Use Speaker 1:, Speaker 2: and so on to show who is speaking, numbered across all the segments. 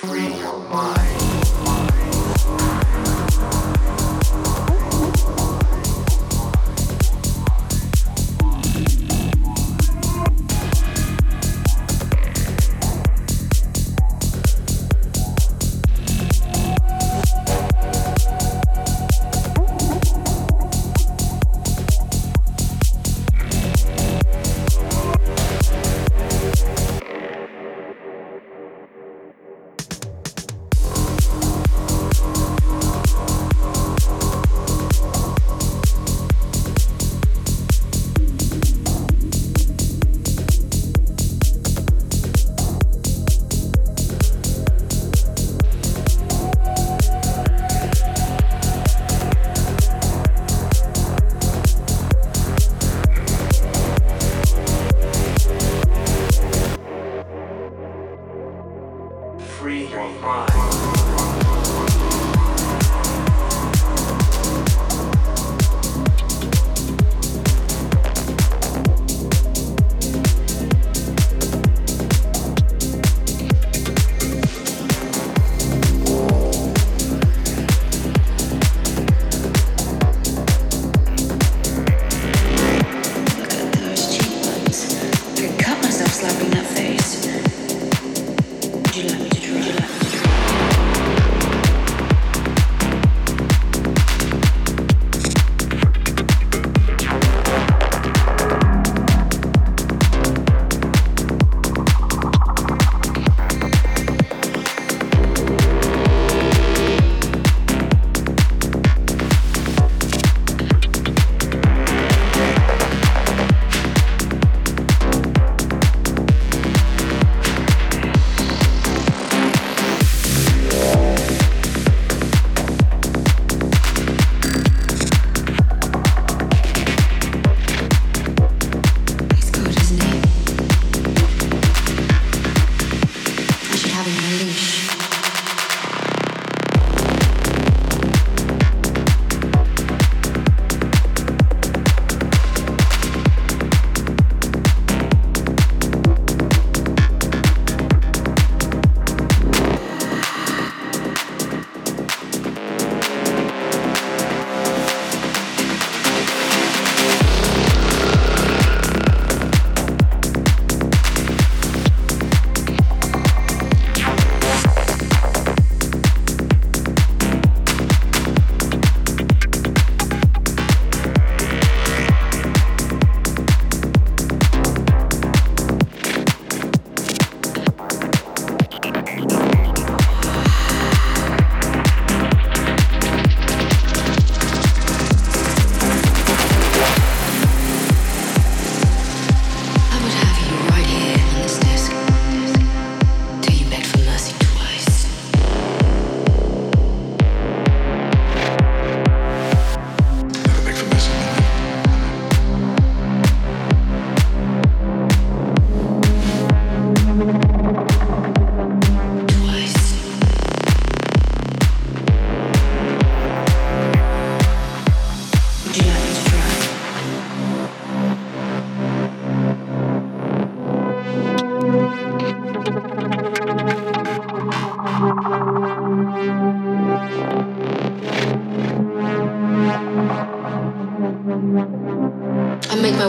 Speaker 1: Free your mind.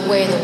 Speaker 2: Way the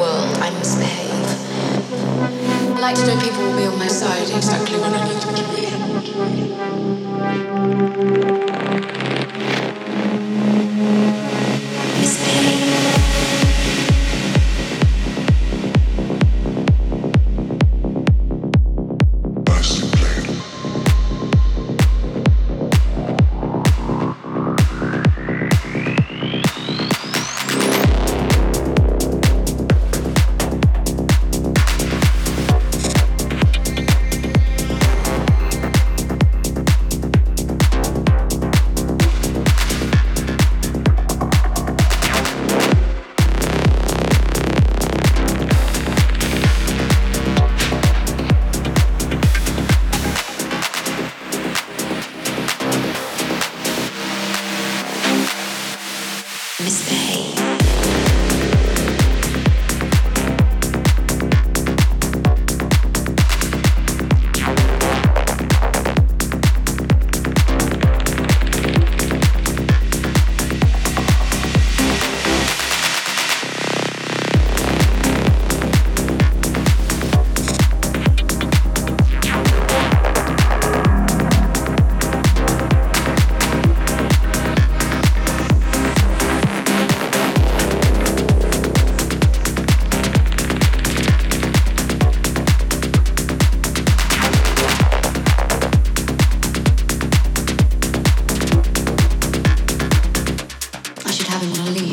Speaker 3: 他们努力。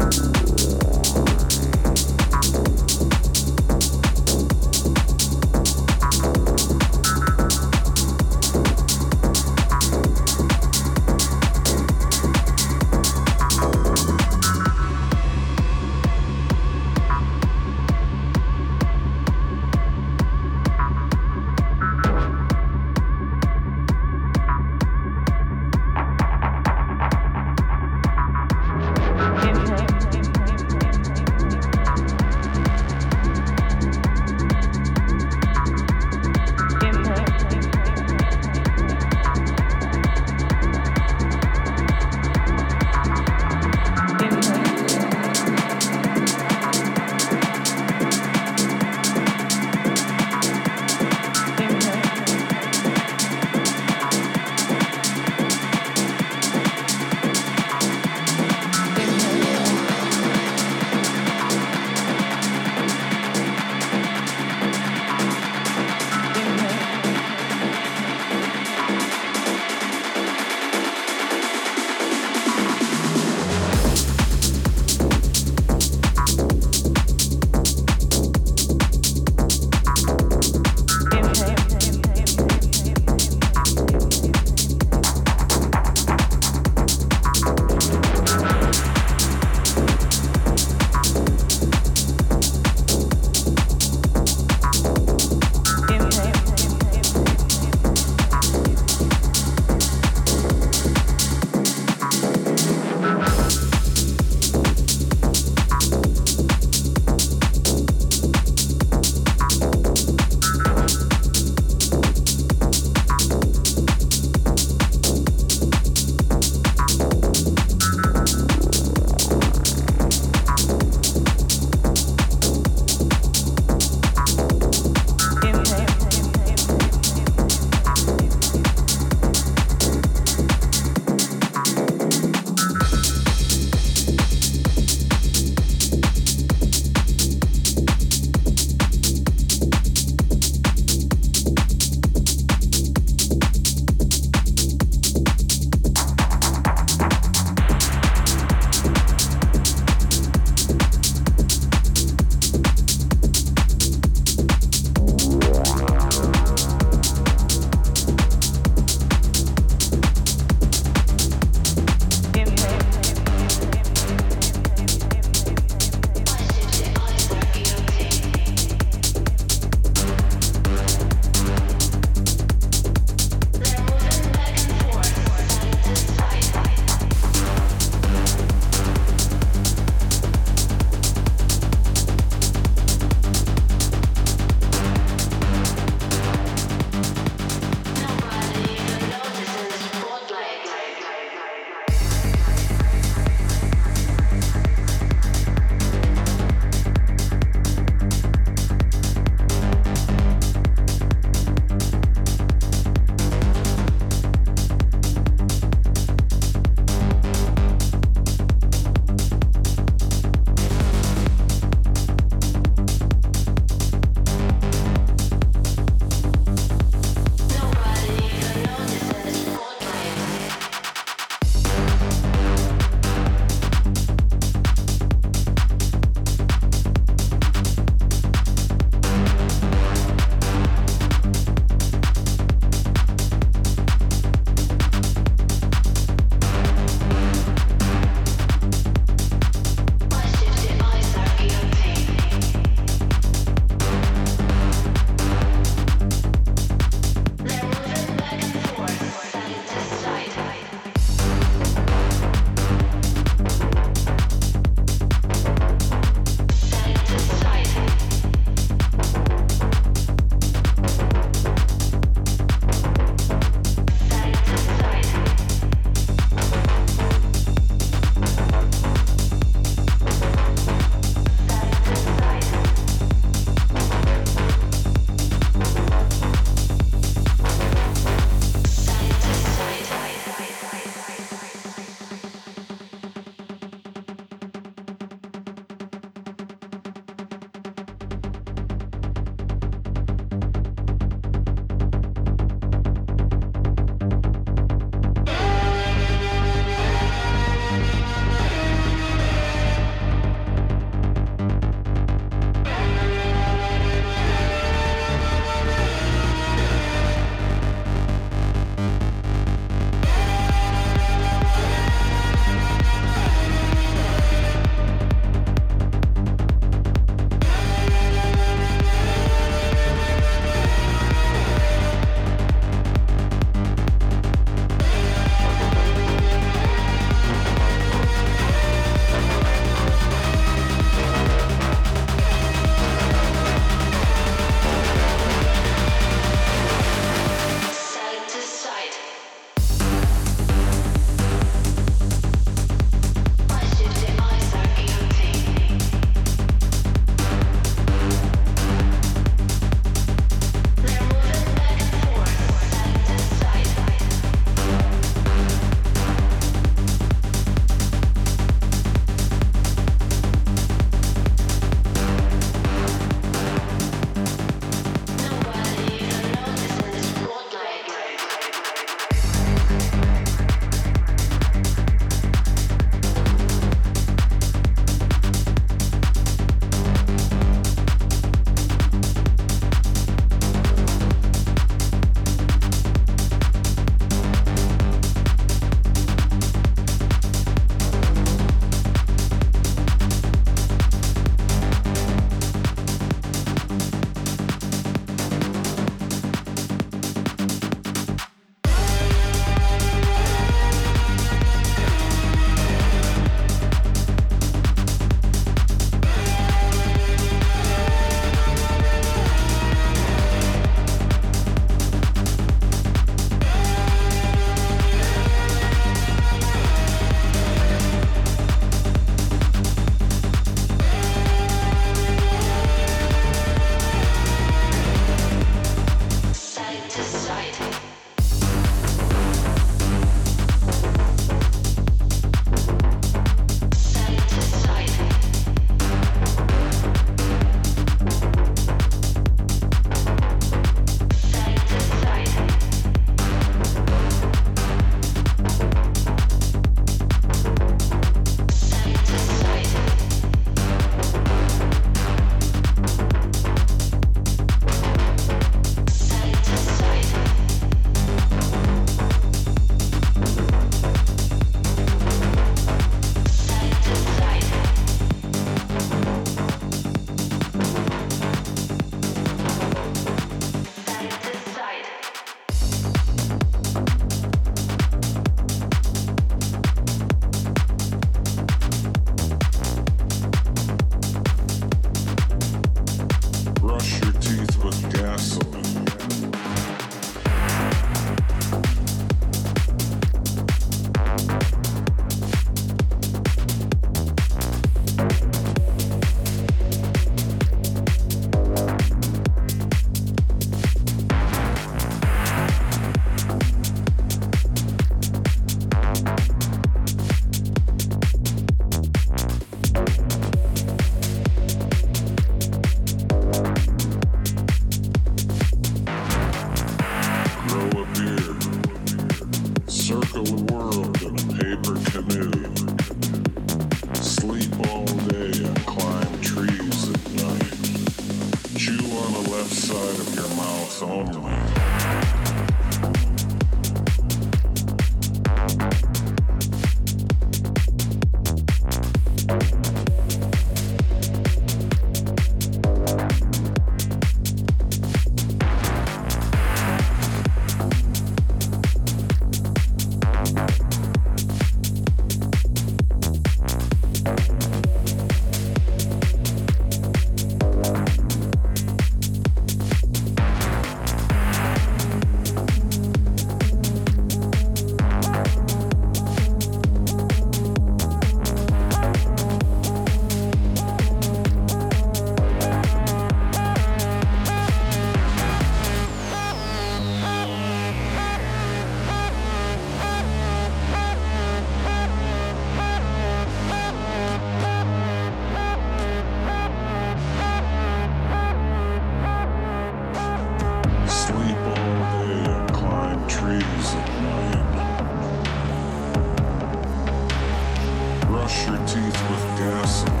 Speaker 3: Brush your teeth with gasoline.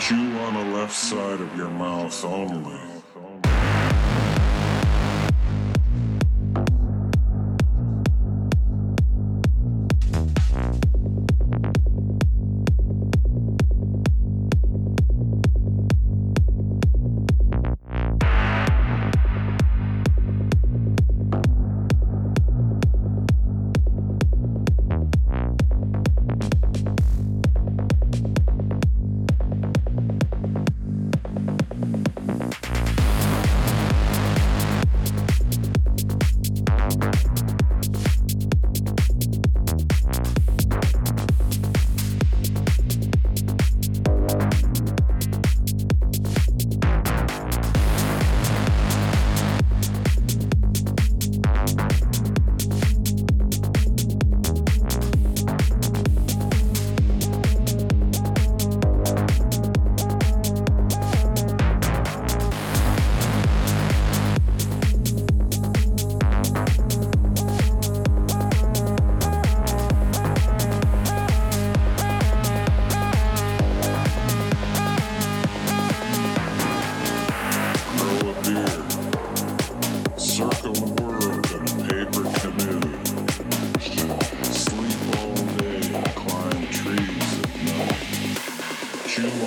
Speaker 3: Chew on the left side of your mouth only.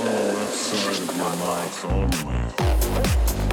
Speaker 3: soul, of my life only.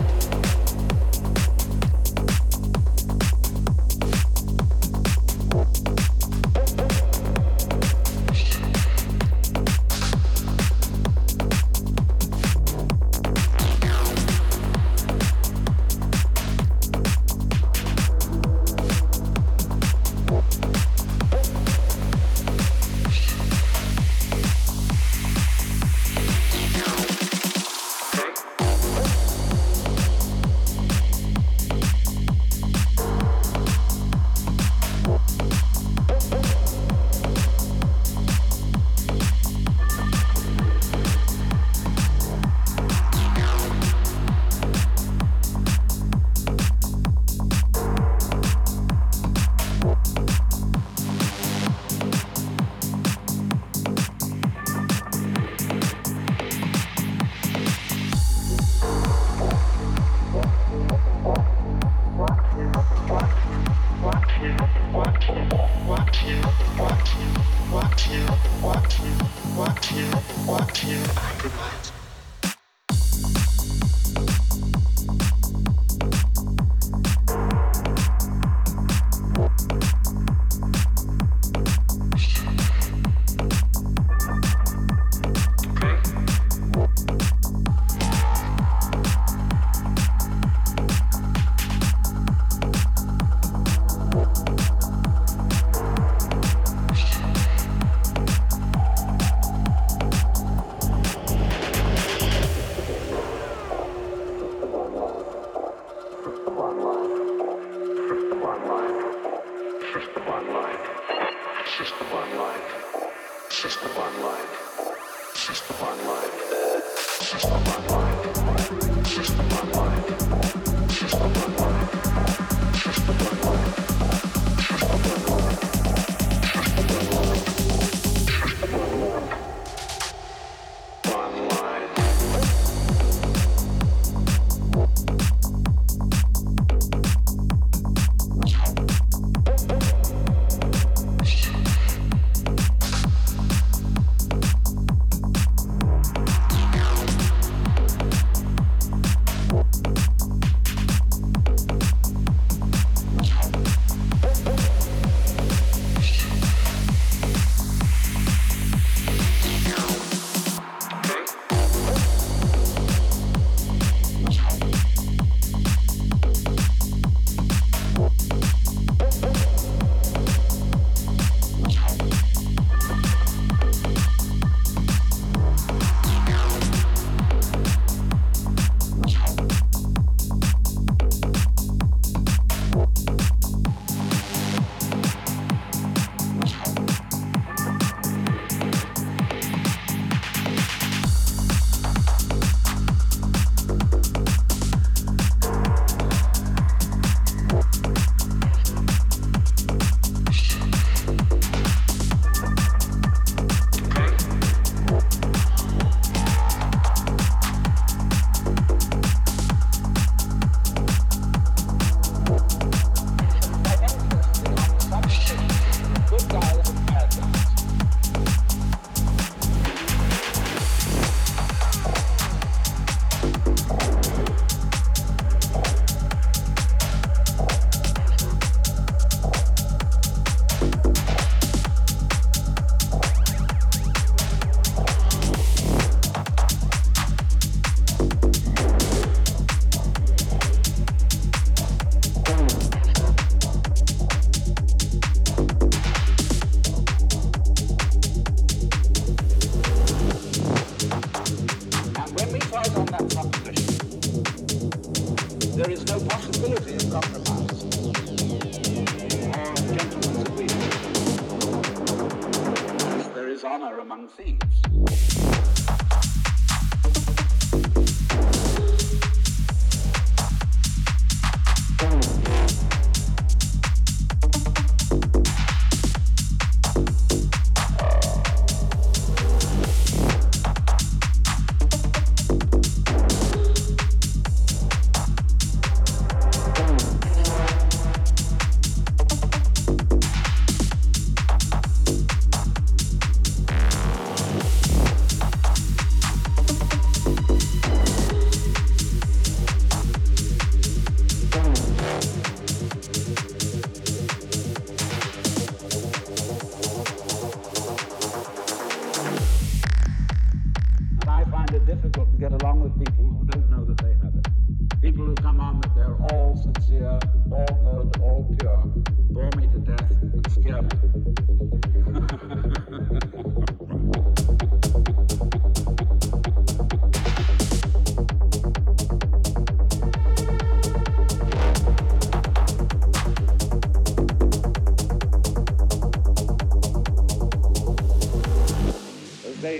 Speaker 3: Chew on the left side of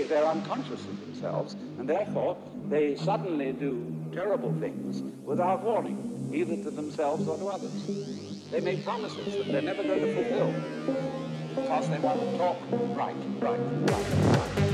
Speaker 3: your unconscious of
Speaker 1: themselves, and therefore they
Speaker 4: suddenly do terrible things without warning, either to themselves or to others. They make promises that they're never going to fulfill because they want to talk right, right, right, right.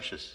Speaker 5: Precious.